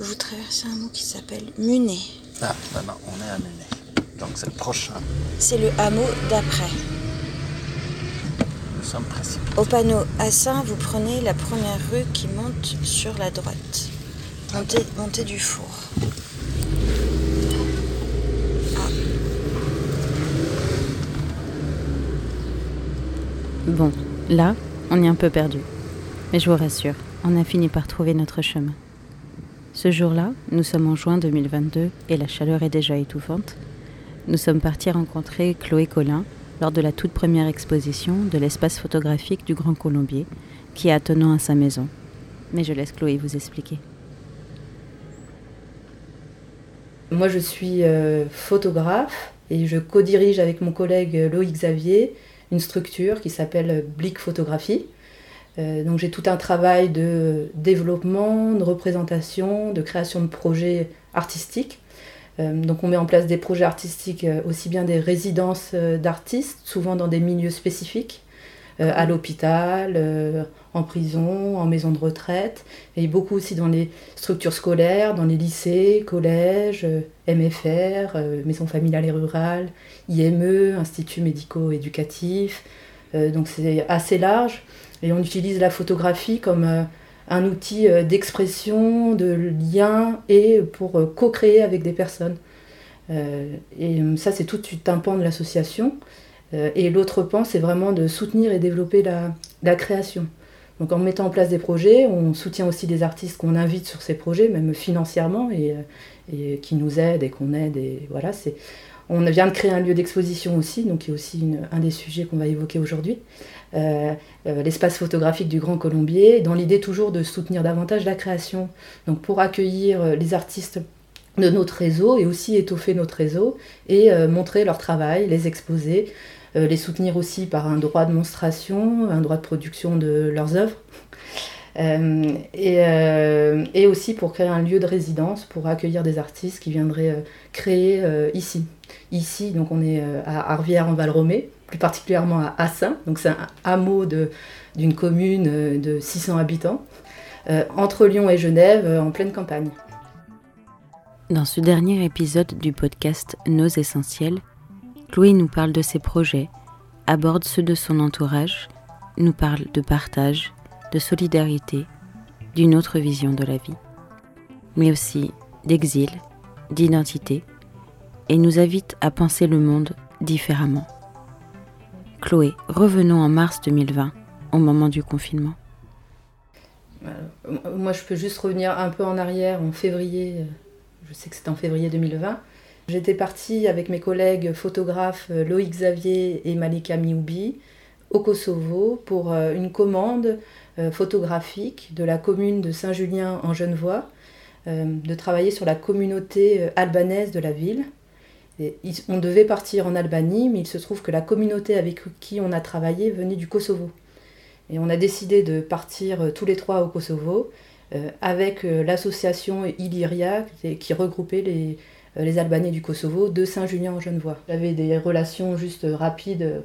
vous traversez un mot qui s'appelle Munet. Ah, non, non, on est à Munet. Donc c'est le prochain. C'est le hameau d'après. Nous sommes précipités. Au panneau Assin, vous prenez la première rue qui monte sur la droite. Montez, montez du four. Bon, là, on est un peu perdu. Mais je vous rassure, on a fini par trouver notre chemin. Ce jour-là, nous sommes en juin 2022 et la chaleur est déjà étouffante. Nous sommes partis rencontrer Chloé Collin lors de la toute première exposition de l'espace photographique du Grand Colombier, qui est attenant à sa maison. Mais je laisse Chloé vous expliquer. Moi, je suis euh, photographe et je co-dirige avec mon collègue Loïc Xavier une structure qui s'appelle Blick Photographie. Euh, donc j'ai tout un travail de développement, de représentation, de création de projets artistiques. Euh, donc on met en place des projets artistiques, euh, aussi bien des résidences d'artistes, souvent dans des milieux spécifiques, à l'hôpital, en prison, en maison de retraite, et beaucoup aussi dans les structures scolaires, dans les lycées, collèges, MFR, maisons familiales et rurales, IME, instituts médico-éducatifs. donc c'est assez large. Et on utilise la photographie comme euh, un outil euh, d'expression, de lien et pour euh, co-créer avec des personnes. et ça, c'est tout un pan de l'association. et l'autre pan, c'est vraiment de soutenir et développer la, création. Donc en mettant en place des projets, on soutient aussi des artistes qu'on invite sur ces projets, même financièrement, et, qui nous aident et qu'on aide. Et voilà, on vient de créer un lieu d'exposition aussi, donc qui est aussi un des sujets qu'on va évoquer aujourd'hui. Euh, euh, l'espace photographique du Grand Colombier, dans l'idée toujours de soutenir davantage la création, donc pour accueillir euh, les artistes de notre réseau et aussi étoffer notre réseau et montrer leur travail, les exposer, les soutenir aussi par un droit de monstration, un droit de production de leurs œuvres. et, aussi pour créer un lieu de résidence pour accueillir des artistes qui viendraient créer ici. Ici, donc on est à Arvière en Valromé, plus particulièrement à Assin. Donc c'est un hameau d'une commune euh, de 600 habitants, euh, entre Lyon et Genève, euh, en pleine campagne. Dans ce dernier épisode du podcast Nos Essentiels, Chloé nous parle de ses projets, aborde ceux de son entourage, nous parle de partage, de solidarité, d'une autre vision de la vie, mais aussi d'exil, d'identité, et nous invite à penser le monde différemment. Chloé, revenons en mars 2020, au moment du confinement. Euh, moi, je peux juste revenir un peu en arrière, en février, euh, je sais que c'était en février 2020. J'étais partie avec mes collègues photographes euh, Loïc Xavier et Malika Mioubi au Kosovo pour une commande photographique de la commune de Saint-Julien en Genevois, de travailler sur la communauté albanaise de la ville on devait partir en Albanie, mais il se trouve que la communauté avec qui on a travaillé venait du Kosovo. Et on a décidé de partir euh, tous les trois au Kosovo euh, avec euh, l'association Illyria qui regroupait les, Albanais du Kosovo de Saint-Julien en Genevois. J'avais des relations juste rapides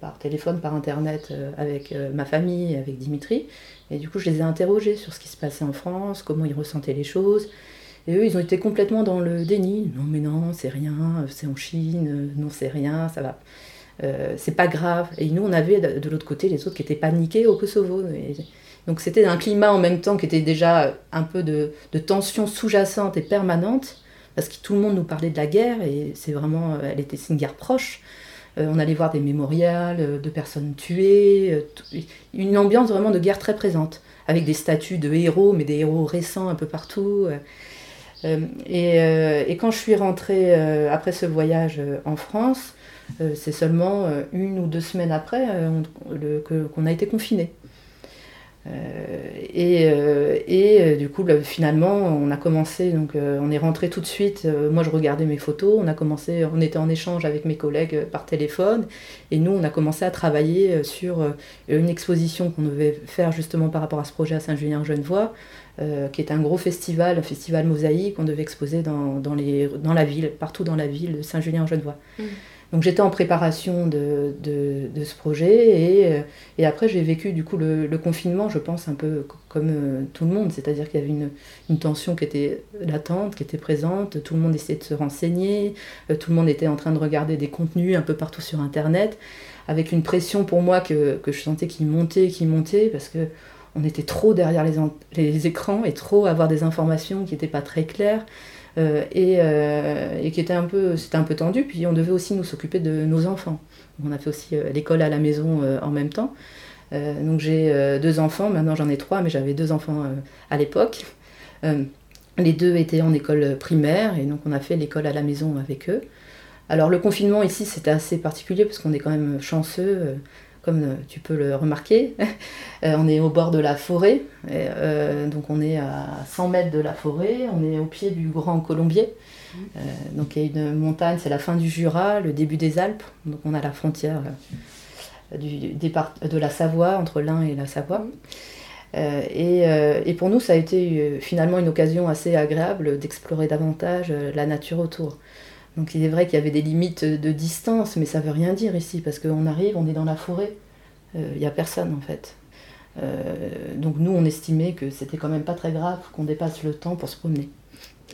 par téléphone, par internet avec ma famille, avec Dimitri. Et du coup, je les ai interrogés sur ce qui se passait en France, comment ils ressentaient les choses. Et eux, ils ont été complètement dans le déni. Non, mais non, c'est rien, c'est en Chine, non, c'est rien, ça va. Euh, c'est pas grave. Et nous, on avait de l'autre côté les autres qui étaient paniqués au Kosovo. donc c'était un climat en même temps qui était déjà un peu de, tension sous-jacente et permanente, parce que tout le monde nous parlait de la guerre, et c'est vraiment, elle était, une guerre proche. Euh, on allait voir des mémorials de personnes tuées, euh, une ambiance vraiment de guerre très présente, avec des statues de héros, mais des héros récents un peu partout. Euh, euh, et, quand je suis rentrée euh, après ce voyage en France, c'est seulement une ou deux semaines après qu'on a été confinés. et, du coup, finalement, on a commencé, donc on est rentré tout de suite. moi, je regardais mes photos. On a commencé, on était en échange avec mes collègues par téléphone, et nous, on a commencé à travailler sur une exposition qu'on devait faire justement par rapport à ce projet à Saint-Julien-Genevois, euh, qui est un gros festival, un festival mosaïque, qu'on devait exposer dans, dans, les, dans la ville, partout dans la ville de Saint-Julien-en-Genevois. Mmh. Donc j'étais en préparation de, de, ce projet et, euh, et après j'ai vécu du coup le, confinement, je pense, un peu comme euh, tout le monde, c'est-à-dire qu'il y avait une, une, tension qui était latente, qui était présente, tout le monde essayait de se renseigner, euh, tout le monde était en train de regarder des contenus un peu partout sur Internet, avec une pression pour moi que, que je sentais qui montait, qui montait, parce que on était trop derrière les, écrans et trop avoir des informations qui n'étaient pas très claires. Euh, euh, et, qui était un peu, c'était tendu. Puis on devait aussi nous s'occuper de nos enfants. On a fait aussi euh, l'école à la maison en même temps. donc j'ai deux enfants, maintenant j'en ai trois, mais j'avais deux enfants à l'époque. les deux étaient en école primaire et donc on a fait l'école à la maison avec eux. Alors le confinement ici c'était assez particulier parce qu'on est quand même chanceux comme euh, tu peux le remarquer. Euh, on est au bord de la forêt, euh, donc on est à 100 mètres de la forêt, on est au pied du Grand Colombier. donc il y a une montagne, c'est la fin du Jura, le début des Alpes, donc on a la frontière du départ de la Savoie, entre l'Ain et la Savoie. et, et, pour nous, ça a été finalement une occasion assez agréable d'explorer davantage la nature autour. Donc il est vrai qu'il y avait des limites de distance, mais ça veut rien dire ici, parce qu'on arrive, on est dans la forêt, euh, il n'y a personne en fait. Euh, donc nous, on estimait que c'était quand même pas très grave qu'on dépasse le temps pour se promener.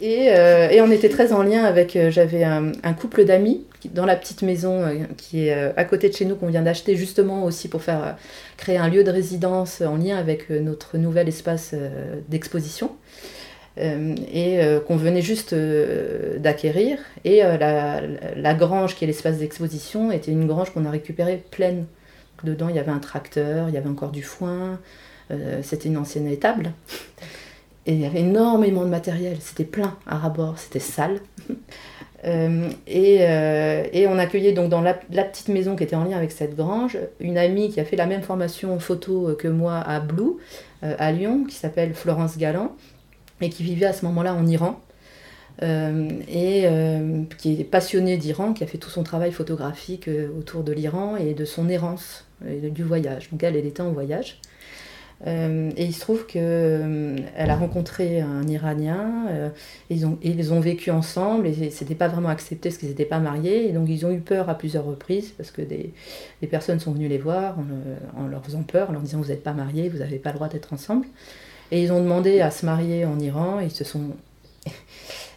Et, euh, on était très en lien avec, j'avais un, couple d'amis dans la petite maison qui est à côté de chez nous, qu'on vient d'acheter justement aussi pour faire créer un lieu de résidence en lien avec notre nouvel espace d'exposition. Euh, et euh, qu'on venait juste euh, d'acquérir. Et la, grange, qui est l'espace d'exposition, était une grange qu'on a récupérée pleine. dedans, il y avait un tracteur, il y avait encore du foin, c'était une ancienne étable. Et il y avait énormément de matériel, c'était plein à rabord, c'était sale. et, on accueillait donc dans la, petite maison qui était en lien avec cette grange une amie qui a fait la même formation photo que moi à Blue, à Lyon, qui s'appelle Florence Galland, et qui vivait à ce moment-là en Iran. Euh, et euh, qui est passionné d'Iran, qui a fait tout son travail photographique euh, autour de l'Iran et de son errance du voyage. Donc elle, elle était en voyage. et il se trouve qu'elle a rencontré un Iranien, ils, ont, ils ont vécu ensemble, et c'était pas vraiment accepté parce qu'ils n'étaient pas mariés, et donc ils ont eu peur à plusieurs reprises, parce que des, des personnes sont venues les voir en, en, leur faisant peur, en leur disant vous n'êtes pas mariés, vous n'avez pas le droit d'être ensemble. Et ils ont demandé à se marier en Iran, et ils se sont...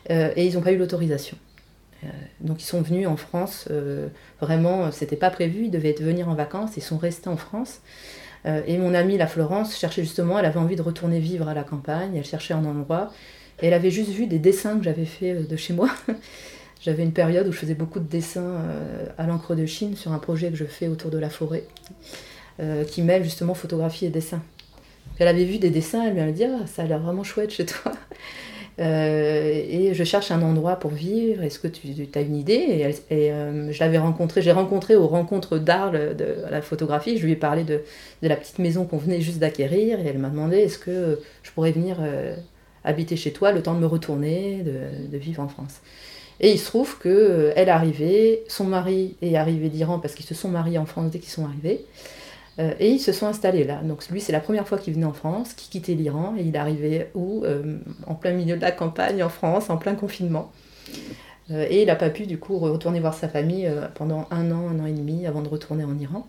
Euh, et ils n'ont pas eu l'autorisation. Euh, donc ils sont venus en France, euh, vraiment, c'était pas prévu, ils devaient venir en vacances, ils sont restés en France. et mon amie, la Florence, cherchait justement, elle avait envie de retourner vivre à la campagne, elle cherchait un endroit, et elle avait juste vu des dessins que j'avais fait de chez moi. J'avais une période où je faisais beaucoup de dessins à l'encre de Chine sur un projet que je fais autour de la forêt, qui mêle justement photographie et dessin. Elle avait vu des dessins, elle m'a dit ah, ça a l'air vraiment chouette chez toi. Euh, et je cherche un endroit pour vivre, est-ce que tu, as une idée? Et, euh, je l'avais j'ai rencontré aux rencontres d'Arles de, la photographie, je lui ai parlé de, la petite maison qu'on venait juste d'acquérir et elle m'a demandé est-ce que je pourrais venir euh, habiter chez toi le temps de me retourner, de, vivre en France? Et il se trouve qu'elle est arrivée, son mari est arrivé d'Iran parce qu'ils se sont mariés en France dès qu'ils sont arrivés. Euh, et ils se sont installés là. Donc lui, c'est la première fois qu'il venait en France, qu'il quittait l'Iran, et il arrivait où euh, En plein milieu de la campagne, en France, en plein confinement. Euh, et il n'a pas pu du coup retourner voir sa famille pendant un an, un an et demi avant de retourner en Iran.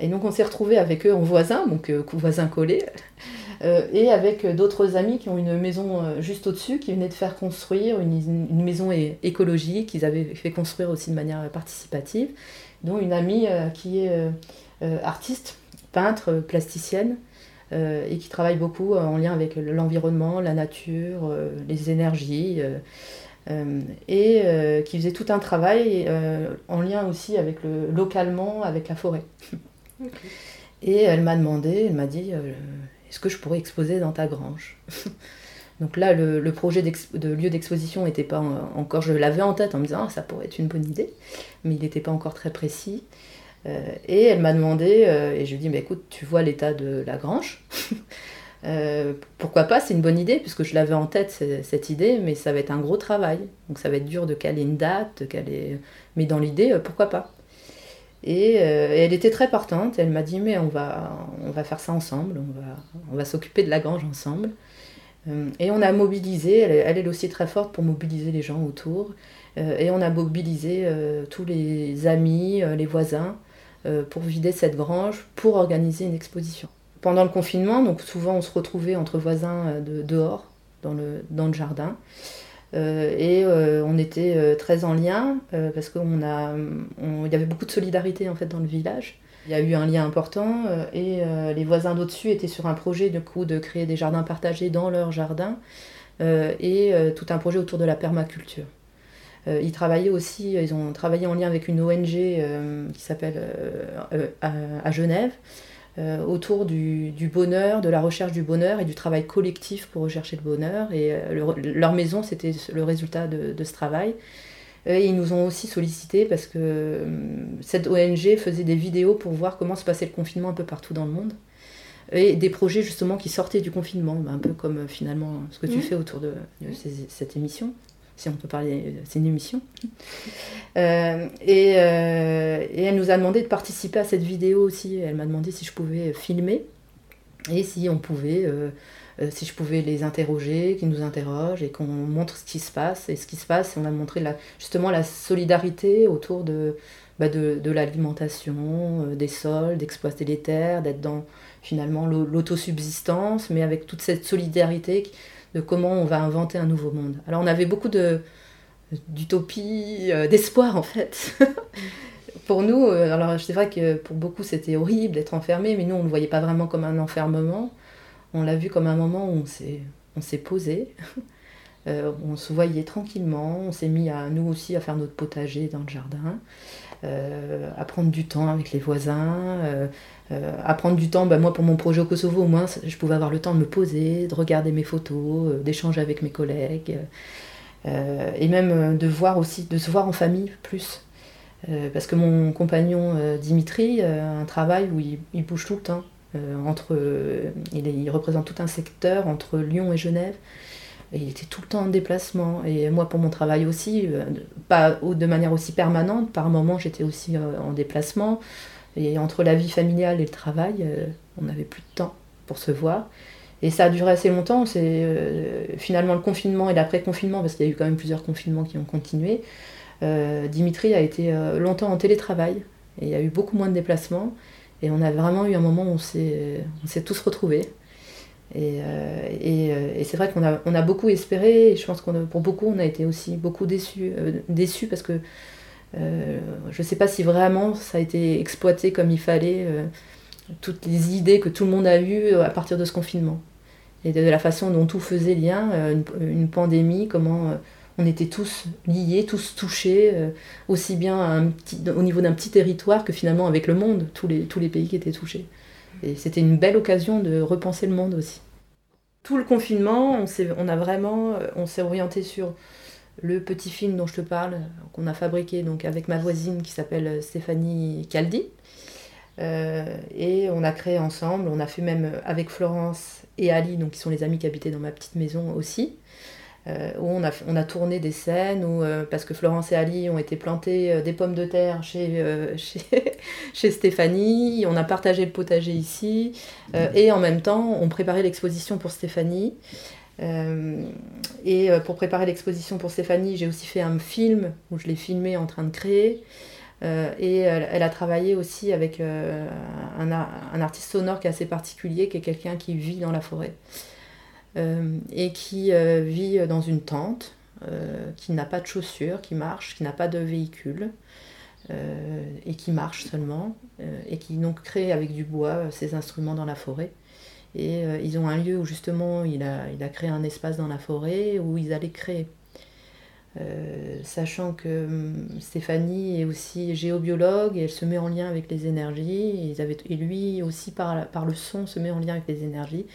et donc on s'est retrouvés avec eux en voisins, donc voisins collés, et avec d'autres amis qui ont une maison juste au-dessus, qui venaient de faire construire une, une maison écologique, qu'ils avaient fait construire aussi de manière participative, dont une amie qui est artiste, peintre, plasticienne, euh, et qui travaille beaucoup euh, en lien avec l'environnement, la nature, les énergies, et qui faisait tout un travail en lien aussi avec le, localement avec la forêt. Et elle m'a demandé, elle m'a dit, est-ce que je pourrais exposer dans ta grange? Donc là, le, projet de lieu d'exposition n'était pas encore, je l'avais en tête en me disant, ah, ça pourrait être une bonne idée, mais il n'était pas encore très précis. Euh, et elle m'a demandé, euh, et je lui ai dit, mais écoute, tu vois l'état de la grange euh, pourquoi pas, c'est une bonne idée, puisque je l'avais en tête, cette idée, mais ça va être un gros travail. Donc ça va être dur de caler une date, de caler... mais dans l'idée, pourquoi pas et, elle était très partante, elle m'a dit, mais on va, on va faire ça ensemble, on va, on va s'occuper de la grange ensemble. et on a mobilisé, elle, est aussi très forte pour mobiliser les gens autour. et on a mobilisé tous les amis, les voisins, pour vider cette grange, pour organiser une exposition. Pendant le confinement, donc souvent on se retrouvait entre voisins de, dehors, dans le, dans le jardin. et on était très en lien parce qu'il y avait beaucoup de solidarité en fait dans le village. Il y a eu un lien important euh, et euh, les voisins d'au-dessus étaient sur un projet de, coup, de créer des jardins partagés dans leur jardin euh, et tout un projet autour de la permaculture. Ils travaillaient aussi, ils ont travaillé en lien avec une ONG qui s'appelle à, Genève, autour du, bonheur, de la recherche du bonheur et du travail collectif pour rechercher le bonheur. Et leur maison, c'était le résultat de, ce travail. Et ils nous ont aussi sollicité parce que euh, cette ONG faisait des vidéos pour voir comment se passait le confinement un peu partout dans le monde. Et des projets justement qui sortaient du confinement, un peu comme euh, finalement ce que tu mmh. fais autour de, cette émission, si on peut parler, c'est une émission. Euh, et, et, elle nous a demandé de participer à cette vidéo aussi. Elle m'a demandé si je pouvais filmer et si on pouvait euh, si je pouvais les interroger, qu'ils nous interrogent et qu'on montre ce qui se passe. Et ce qui se passe, on a montré justement la solidarité autour de, bah de, l'alimentation, euh, des sols, d'exploiter les terres, d'être dans finalement l'autosubsistance, mais avec toute cette solidarité de comment on va inventer un nouveau monde. Alors on avait beaucoup de d'utopie, euh, d'espoir en fait. pour nous, alors c'est vrai que pour beaucoup c'était horrible d'être enfermé, mais nous on ne le voyait pas vraiment comme un enfermement. On l'a vu comme un moment où on s'est posé, euh, on se voyait tranquillement, on s'est mis à nous aussi à faire notre potager dans le jardin, euh, à prendre du temps avec les voisins, euh, à prendre du temps, bah, moi pour mon projet au Kosovo au moins, je pouvais avoir le temps de me poser, de regarder mes photos, d'échanger avec mes collègues, et même de voir aussi, de se voir en famille plus. parce que mon compagnon Dimitri a un travail où il bouge tout le temps. Euh, entre, euh, il, représente tout un secteur entre Lyon et Genève. Il était tout le temps en déplacement. Et moi, pour mon travail aussi, euh, pas de manière aussi permanente, par moments j'étais aussi en déplacement. Et entre la vie familiale et le travail, on n'avait plus de temps pour se voir. Et ça a duré assez longtemps. C'est finalement le confinement et l'après-confinement, parce qu'il y a eu quand même plusieurs confinements qui ont continué. Dimitri a été longtemps en télétravail. Et il y a eu beaucoup moins de déplacements. Et on a vraiment eu un moment où on s'est tous retrouvés. Et, euh, euh, et c'est vrai qu'on a, on a beaucoup espéré, et je pense qu'on pour beaucoup, on a été aussi beaucoup déçus, euh, parce que je ne sais pas si vraiment ça a été exploité comme il fallait, toutes les idées que tout le monde a eues à partir de ce confinement. Et de la façon dont tout faisait lien, une, pandémie, comment on était tous liés, tous touchés, aussi bien au niveau d'un petit territoire que finalement avec le monde, tous les, tous les pays qui étaient touchés. C'était une belle occasion de repenser le monde aussi. Tout le confinement, on, on a vraiment, euh, on s'est orienté sur le petit film dont je te parle, qu'on a fabriqué donc avec ma voisine qui s'appelle Stéphanie Caldi. Euh, et on a créé ensemble, on a fait même avec Florence et Ali, donc qui sont les amis qui habitaient dans ma petite maison aussi. Euh, où on a, tourné des scènes, où, euh, parce que Florence et Ali ont été plantés euh, des pommes de terre chez, Stéphanie, on a partagé le potager ici, et en même temps on préparait l'exposition pour Stéphanie. et pour préparer l'exposition pour Stéphanie, j'ai aussi fait un film où je l'ai filmé en train de créer. et elle, a travaillé aussi avec un, artiste sonore qui est assez particulier, qui est quelqu'un qui vit dans la forêt. Euh, et qui euh, vit dans une tente, euh, qui n'a pas de chaussures, qui marche, qui n'a pas de véhicule. et qui marche seulement, et qui donc crée avec du bois ses instruments dans la forêt. Et ils ont un lieu où justement il a, créé un espace dans la forêt où ils allaient créer. sachant que hum, Stéphanie est aussi géobiologue et elle se met en lien avec les énergies, et, lui aussi par le son se met en lien avec les énergies.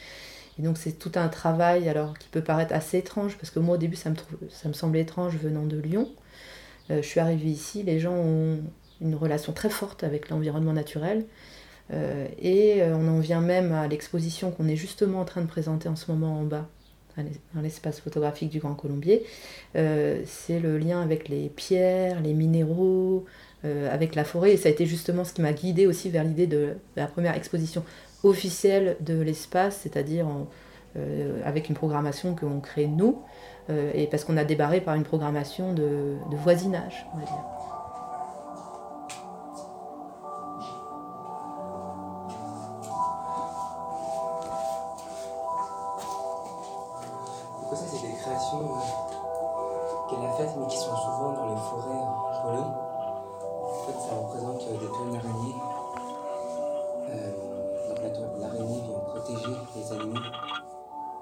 Et donc c'est tout un travail alors qui peut paraître assez étrange parce que moi au début ça me, ça me semblait étrange venant de Lyon. Euh, je suis arrivée ici, les gens ont une relation très forte avec l'environnement naturel. Euh, et euh, on en vient même à l'exposition qu'on est justement en train de présenter en ce moment en bas, dans l'espace photographique du Grand Colombier. c'est le lien avec les pierres, les minéraux, avec la forêt. Et ça a été justement ce qui m'a guidée aussi vers l'idée de la première exposition officielle de l'espace, c'est-à-dire avec une programmation que l'on crée nous, et parce qu'on a débarré par une programmation de, de voisinage, on va dire.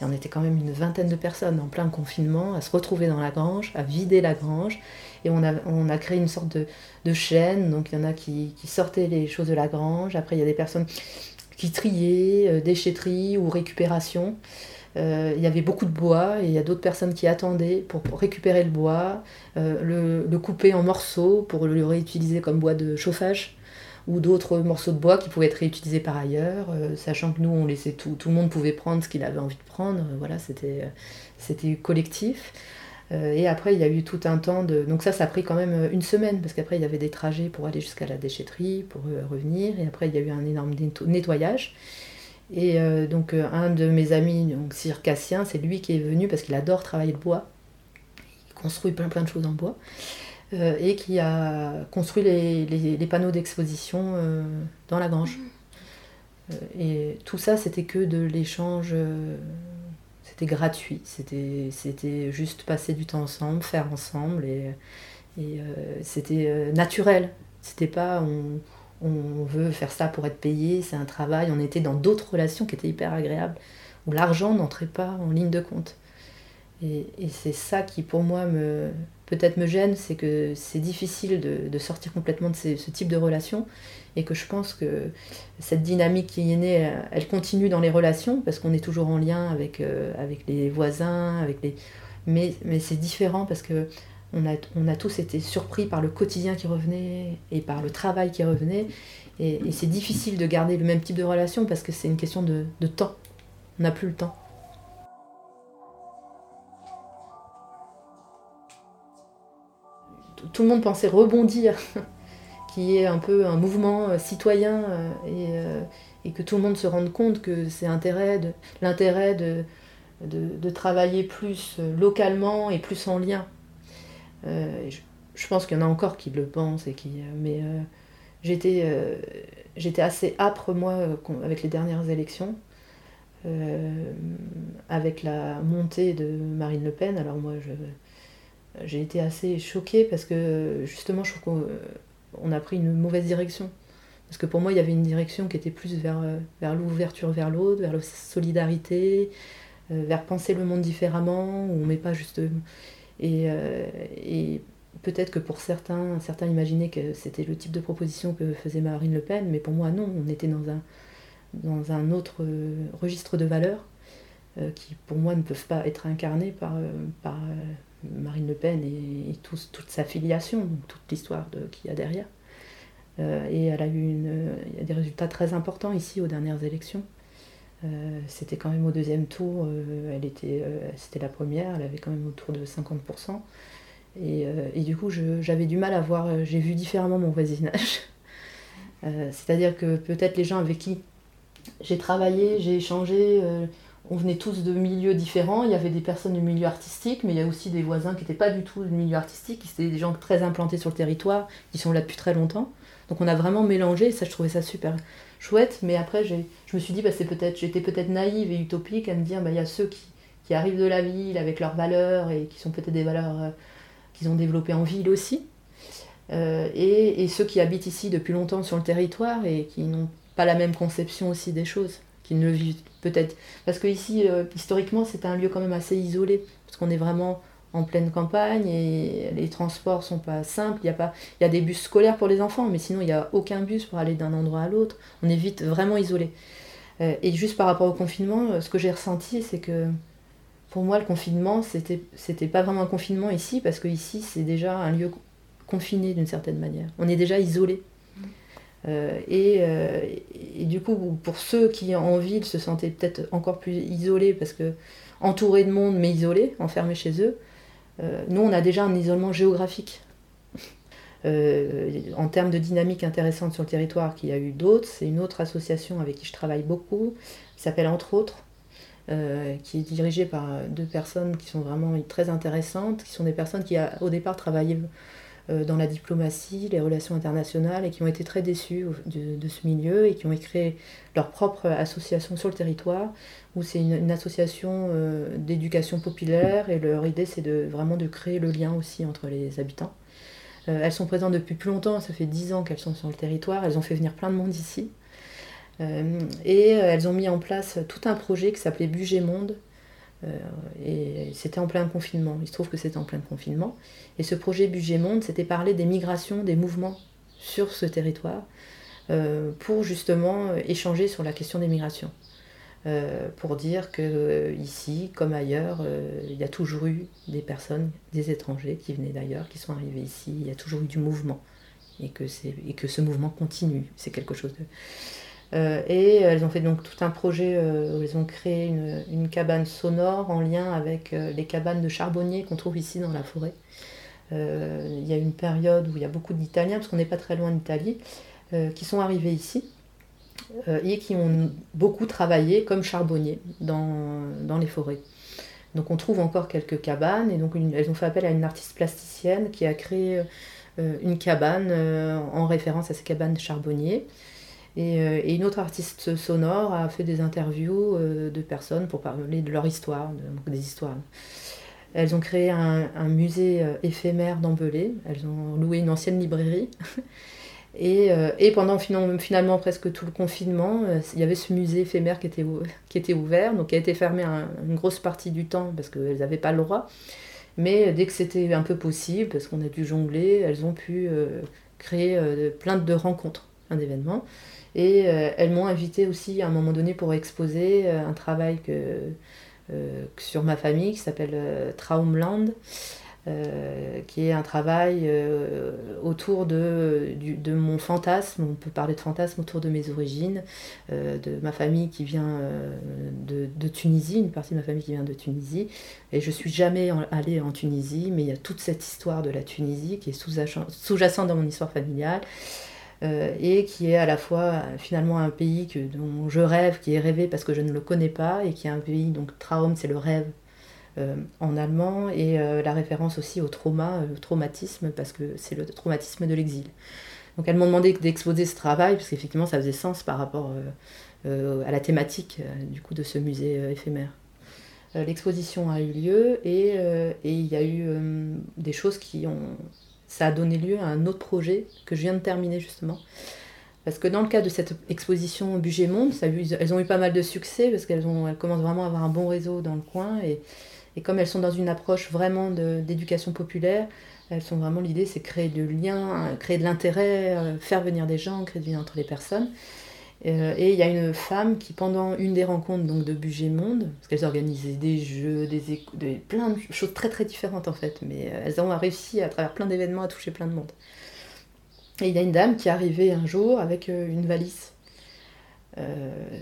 Et on était quand même une vingtaine de personnes en plein confinement à se retrouver dans la grange, à vider la grange. Et on a, on créé une sorte de, chaîne. Donc il y en a qui, sortaient les choses de la grange. Après, il y a des personnes qui triaient, euh, déchetterie ou récupération. Euh, il y avait beaucoup de bois et il y a d'autres personnes qui attendaient pour, récupérer le bois, euh, le, couper en morceaux pour le réutiliser comme bois de chauffage ou d'autres morceaux de bois qui pouvaient être réutilisés par ailleurs, euh, sachant que nous on laissait tout, tout le monde pouvait prendre ce qu'il avait envie de prendre, voilà, c'était, c'était collectif. et après, il y a eu tout un temps de. Donc, ça, ça a pris quand même une semaine, parce qu'après, il y avait des trajets pour aller jusqu'à la déchetterie, pour revenir. Et après, il y a eu un énorme nettoyage. Et euh, donc euh, un de mes amis donc, circassien, c'est lui qui est venu parce qu'il adore travailler le bois. Il construit plein plein de choses en bois. Euh, et qui a construit les, les, panneaux d'exposition dans la grange. et tout ça, c'était que de l'échange, c'était gratuit, c'était juste passer du temps ensemble, faire ensemble, et, et c'était naturel. C'était pas on, on veut faire ça pour être payé, c'est un travail. On était dans d'autres relations qui étaient hyper agréables, où l'argent n'entrait pas en ligne de compte. Et, c'est ça qui, pour moi, me peut-être me gêne, c'est que c'est difficile de, sortir complètement de ce type de relation, et que je pense que cette dynamique qui est née, elle continue dans les relations, parce qu'on est toujours en lien avec, euh, avec les voisins, avec les... mais, mais c'est différent parce que on a, tous été surpris par le quotidien qui revenait et par le travail qui revenait. Et, c'est difficile de garder le même type de relation parce que c'est une question de, temps. On n'a plus le temps. Tout le monde pensait rebondir, qui est un peu un mouvement euh, citoyen euh, euh, et, que tout le monde se rende compte que c'est l'intérêt de, travailler plus localement et plus en lien. Je, pense qu'il y en a encore qui le pensent, et qui, mais j'étais, j'étais assez âpre, moi, avec les dernières élections. avec la montée de Marine Le Pen, alors moi j'ai été assez choquée parce que justement je trouve qu'on a pris une mauvaise direction. Parce que pour moi il y avait une direction qui était plus vers, vers l'ouverture vers l'autre, vers la solidarité, vers penser le monde différemment, où on met pas juste euh, et, peut-être que pour certains, certains imaginaient que c'était le type de proposition que faisait Marine Le Pen, mais pour moi non, on était dans un, autre euh, registre de valeurs euh, qui pour moi ne peuvent pas être incarnées par, par Marine Le Pen et, toute sa filiation, toute l'histoire qu'il y a derrière. et elle a eu des résultats très importants ici aux dernières élections. Euh, c'était quand même au deuxième tour, euh, elle était, euh, c'était la première, elle avait quand même autour de 50%. Et, et du coup, j'avais du mal à voir, j'ai vu différemment mon voisinage. C'est-à-dire que peut-être les gens avec qui j'ai travaillé, j'ai échangé, on venait tous de milieux différents. Il y avait des personnes du milieu artistique, mais il y a aussi des voisins qui n'étaient pas du tout du milieu artistique, qui étaient des gens très implantés sur le territoire, qui sont là depuis très longtemps. Donc on a vraiment mélangé, et ça je trouvais ça super chouette, mais après je me suis dit, bah, peut-être, j'étais peut-être naïve et utopique à me dire, bah, il y a ceux qui, arrivent de la ville avec leurs valeurs et qui sont peut-être des valeurs euh, qu'ils ont développées en ville aussi, euh, et, ceux qui habitent ici depuis longtemps sur le territoire et qui n'ont pas la même conception aussi des choses, qui ne le vivent peut-être. Parce que ici, euh, historiquement, c'est un lieu quand même assez isolé, parce qu'on est vraiment en pleine campagne et les transports sont pas simples. Il y a pas, y a des bus scolaires pour les enfants, mais sinon il n'y a aucun bus pour aller d'un endroit à l'autre. On est vite vraiment isolé. Euh, et juste par rapport au confinement, euh, ce que j'ai ressenti, c'est que pour moi le confinement, c'était c'était pas vraiment un confinement ici parce que ici c'est déjà un lieu confiné d'une certaine manière. On est déjà isolé. Et, et, du coup, pour ceux qui en ville se sentaient peut-être encore plus isolés, parce que entourés de monde mais isolés, enfermés chez eux, nous on a déjà un isolement géographique. en termes de dynamique intéressante sur le territoire qu'il y a eu d'autres, c'est une autre association avec qui je travaille beaucoup, qui s'appelle Entre autres, euh, qui est dirigée par deux personnes qui sont vraiment très intéressantes, qui sont des personnes qui au départ travaillaient euh, dans la diplomatie, les relations internationales, et qui ont été très déçues de, ce milieu et qui ont créé leur propre association sur le territoire, où c'est une, association euh, d'éducation populaire, et leur idée c'est de, vraiment de créer le lien aussi entre les habitants. elles sont présentes depuis plus longtemps, ça fait dix ans qu'elles sont sur le territoire, elles ont fait venir plein de monde ici. Euh, et euh, elles ont mis en place tout un projet qui s'appelait Budget Monde. Euh, et c'était en plein confinement. Il se trouve que c'était en plein confinement. Et ce projet Budget Monde, c'était parler des migrations, des mouvements sur ce territoire, pour justement échanger sur la question des migrations. pour dire que ici, comme ailleurs, il y a toujours eu des personnes, des étrangers qui venaient d'ailleurs, qui sont arrivés ici. Il y a toujours eu du mouvement et que, et que ce mouvement continue. C'est quelque chose de. Euh, et elles ont fait donc tout un projet euh, où elles ont créé une, cabane sonore en lien avec euh, les cabanes de charbonniers qu'on trouve ici dans la forêt. Il y a une période où il y a beaucoup d'Italiens, parce qu'on n'est pas très loin d'Italie, qui sont arrivés ici et qui ont beaucoup travaillé comme charbonniers dans, dans, les forêts. Donc on trouve encore quelques cabanes et donc elles ont fait appel à une artiste plasticienne qui a créé une cabane en référence à ces cabanes de charbonniers. Euh, et, une autre artiste sonore a fait des interviews euh, de personnes pour parler de leur histoire, des histoires. Elles ont créé un, musée euh, éphémère d'Ambelé, elles ont loué une ancienne librairie. Et, pendant finalement presque tout le confinement, il y avait ce musée éphémère qui était, ouvert, donc qui a été fermé une grosse partie du temps parce qu'elles n'avaient pas le droit. Mais dès que c'était un peu possible, parce qu'on a dû jongler, elles ont pu créer plein de rencontres, un événement. Et euh, elles m'ont invité aussi à un moment donné pour exposer euh, un travail que, euh, sur ma famille qui s'appelle Traumland. qui est un travail autour de, de, mon fantasme, on peut parler de fantasme autour de mes origines, de ma famille qui vient de, de, Tunisie, une partie de ma famille qui vient de Tunisie, et je suis jamais allée en Tunisie, mais il y a toute cette histoire de la Tunisie qui est sous-jacente dans mon histoire familiale, euh, et qui est à la fois finalement un pays que, dont je rêve, qui est rêvé parce que je ne le connais pas, et qui est un pays, donc Traum, c'est le rêve euh, en allemand, et euh, la référence aussi au trauma, au traumatisme, parce que c'est le traumatisme de l'exil. Donc elles m'ont demandé d'exposer ce travail, parce qu'effectivement ça faisait sens par rapport à la thématique du coup de ce musée éphémère. L'exposition a eu lieu et, et il y a eu des choses qui ont ça a donné lieu à un autre projet que je viens de terminer justement. Parce que dans le cadre de cette exposition Budget Monde, elles ont eu pas mal de succès parce qu'elles elles commencent vraiment à avoir un bon réseau dans le coin. Et, et comme elles sont dans une approche vraiment d'éducation populaire, elles sont vraiment l'idée, c'est créer du lien, créer de l'intérêt, euh, faire venir des gens, créer du lien entre les personnes. Euh, et il y a une femme qui, pendant une des rencontres donc, de Budget Monde, parce qu'elles organisaient des jeux, des, plein de choses très très différentes en fait, mais euh, elles ont réussi à travers plein d'événements à toucher plein de monde. Et il y a une dame qui est arrivée un jour avec euh, une valise.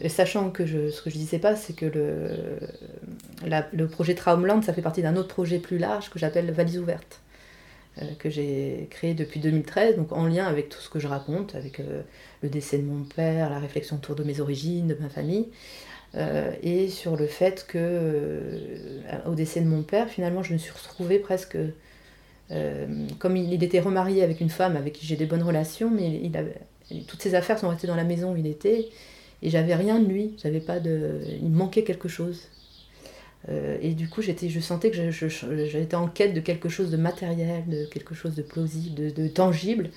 sachant que ce que je disais pas, c'est que le, le projet Traumland, ça fait partie d'un autre projet plus large que j'appelle Valise ouverte. Euh, que j'ai créé depuis 2013, donc en lien avec tout ce que je raconte, avec euh, le décès de mon père, la réflexion autour de mes origines, de ma famille, euh, et sur le fait que, au décès de mon père, finalement, je me suis retrouvée presque. comme il, était remarié avec une femme avec qui j'ai des bonnes relations, mais toutes ses affaires sont restées dans la maison où il était, et j'avais rien de lui, j'avais pas de, il manquait quelque chose. Euh, et du coup, j'étais, je sentais que j'étais en quête de quelque chose de matériel, de quelque chose de plausible, de, tangible.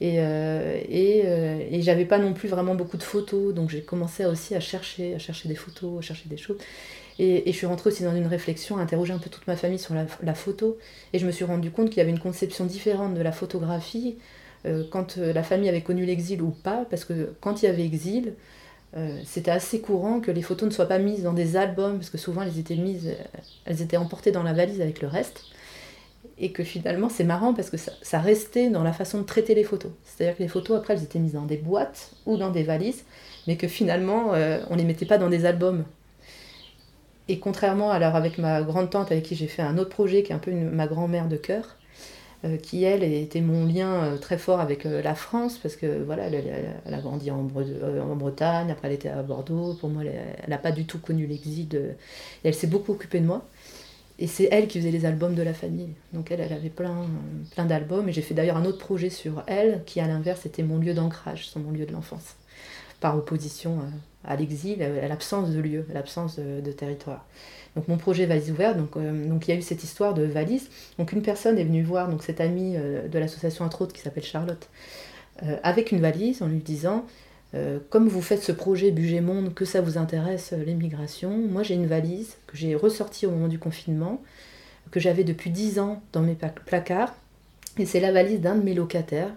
Et, euh, et, euh, et j'avais pas non plus vraiment beaucoup de photos, donc j'ai commencé aussi à chercher, à chercher des photos, à chercher des choses. Et, je suis rentrée aussi dans une réflexion, à interroger un peu toute ma famille sur la, photo. Et je me suis rendu compte qu'il y avait une conception différente de la photographie quand la famille avait connu l'exil ou pas, parce que quand il y avait exil, euh, c'était assez courant que les photos ne soient pas mises dans des albums, parce que souvent elles étaient mises, elles étaient emportées dans la valise avec le reste. et que finalement c'est marrant parce que ça, restait dans la façon de traiter les photos. C'est-à-dire que les photos après elles étaient mises dans des boîtes ou dans des valises, mais que finalement euh, on ne les mettait pas dans des albums. Et contrairement alors avec ma grande tante avec qui j'ai fait un autre projet qui est un peu ma grand-mère de cœur, euh, qui elle était mon lien euh, très fort avec la France parce que voilà elle, a grandi en, Bretagne, après elle était à Bordeaux. Pour moi elle n'a pas du tout connu l'exil elle s'est beaucoup occupée de moi. Et c'est elle qui faisait les albums de la famille. Donc elle, avait plein, plein d'albums. Et j'ai fait d'ailleurs un autre projet sur elle, qui à l'inverse était mon lieu d'ancrage, son mon lieu de l'enfance. Par opposition euh, à l'exil, à l'absence de lieu, à l'absence de, territoire. Donc mon projet Valise ouverte, donc, euh, donc il y a eu cette histoire de valise. Donc une personne est venue voir donc cette amie euh, de l'association entre autres qui s'appelle Charlotte, avec une valise en lui disant euh, comme vous faites ce projet Budget Monde, que ça vous intéresse euh, l'immigration, moi j'ai une valise que j'ai ressortie au moment du confinement, que j'avais depuis 10 ans dans mes placards. Et c'est la valise d'un de mes locataires,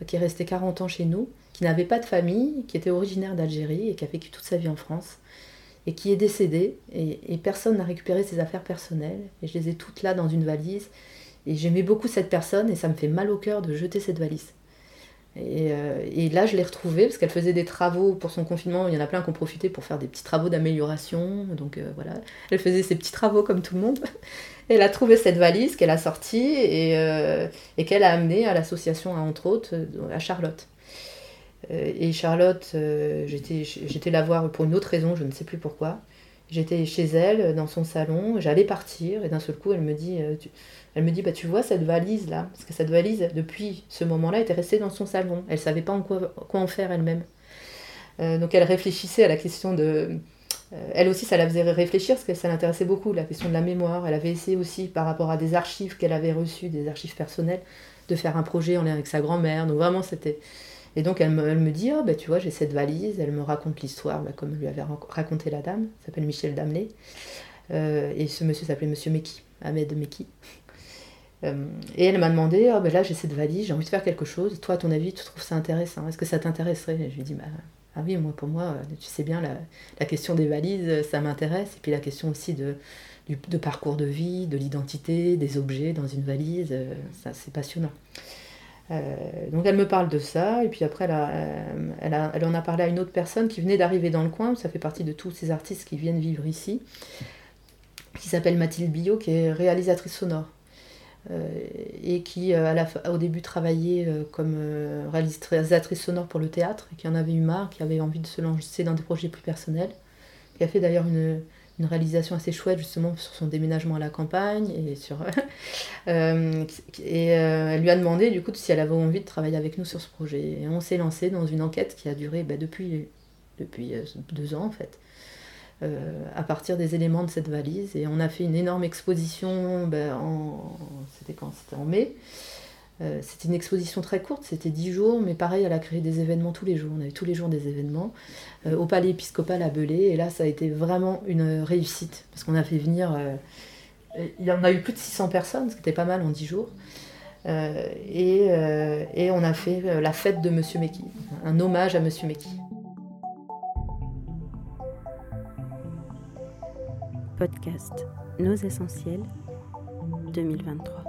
euh, qui est resté 40 ans chez nous, qui n'avait pas de famille, qui était originaire d'Algérie et qui a vécu toute sa vie en France, et qui est décédé. Et, et personne n'a récupéré ses affaires personnelles. Et je les ai toutes là dans une valise. Et j'aimais beaucoup cette personne et ça me fait mal au cœur de jeter cette valise. Euh, et, là, je l'ai retrouvée parce qu'elle faisait des travaux pour son confinement. Il y en a plein qui ont profité pour faire des petits travaux d'amélioration. Donc euh, voilà, elle faisait ses petits travaux comme tout le monde. Et elle a trouvé cette valise qu'elle a sortie et, euh, et qu'elle a amenée à l'association, entre autres, à Charlotte. Et Charlotte, j'étais la voir pour une autre raison, je ne sais plus pourquoi. J'étais chez elle, dans son salon, j'allais partir et d'un seul coup, elle me dit elle me dit, bah, tu vois cette valise là, parce que cette valise, depuis ce moment-là, était restée dans son salon. Elle ne savait pas en quoi, quoi en faire elle-même. Euh, donc elle réfléchissait à la question de... Euh, elle aussi, ça la faisait réfléchir, parce que ça l'intéressait beaucoup, la question de la mémoire. Elle avait essayé aussi, par rapport à des archives qu'elle avait reçues, des archives personnelles, de faire un projet en lien avec sa grand-mère. Donc vraiment, c'était... Et donc elle me, elle me dit, oh, bah, tu vois, j'ai cette valise, elle me raconte l'histoire, bah, comme lui avait raconté la dame, s'appelle Michel Damelet. Euh, et ce monsieur s'appelait Monsieur Meki, Ahmed Meki. Euh, et elle m'a demandé, oh, ben là j'ai cette valise, j'ai envie de faire quelque chose. Toi, à ton avis, tu trouves ça intéressant? Est-ce que ça t'intéresserait? Je lui ai dit, bah, ah oui, moi pour moi, tu sais bien, la, question des valises, ça m'intéresse. Et puis la question aussi de, de parcours de vie, de l'identité, des objets dans une valise, euh, ça c'est passionnant. Euh, donc elle me parle de ça, et puis après elle, elle, elle, en a parlé à une autre personne qui venait d'arriver dans le coin, ça fait partie de tous ces artistes qui viennent vivre ici, qui s'appelle Mathilde Billot, qui est réalisatrice sonore. Euh, et qui euh, au début travaillait euh, comme réalisatrice sonore pour le théâtre, qui en avait eu marre, qui avait envie de se lancer dans des projets plus personnels, qui a fait d'ailleurs une, une réalisation assez chouette justement sur son déménagement à la campagne et sur et elle lui a demandé du coup si elle avait envie de travailler avec nous sur ce projet et on s'est lancé dans une enquête qui a duré bah, depuis depuis deux ans en fait euh, à partir des éléments de cette valise. Et on a fait une énorme exposition, en, c'était quand? C'était en mai. Euh, c'était une exposition très courte, c'était dix jours, mais pareil, elle a créé des événements tous les jours. On avait tous les jours des événements euh, au Palais épiscopal à Belay. Et là, ça a été vraiment une réussite, parce qu'on a fait venir. il y en a eu plus de 600 personnes, ce qui était pas mal en dix jours. et, et, on a fait la fête de Monsieur Meki, un hommage à Monsieur Meki. podcast Nos Essentiels 2023.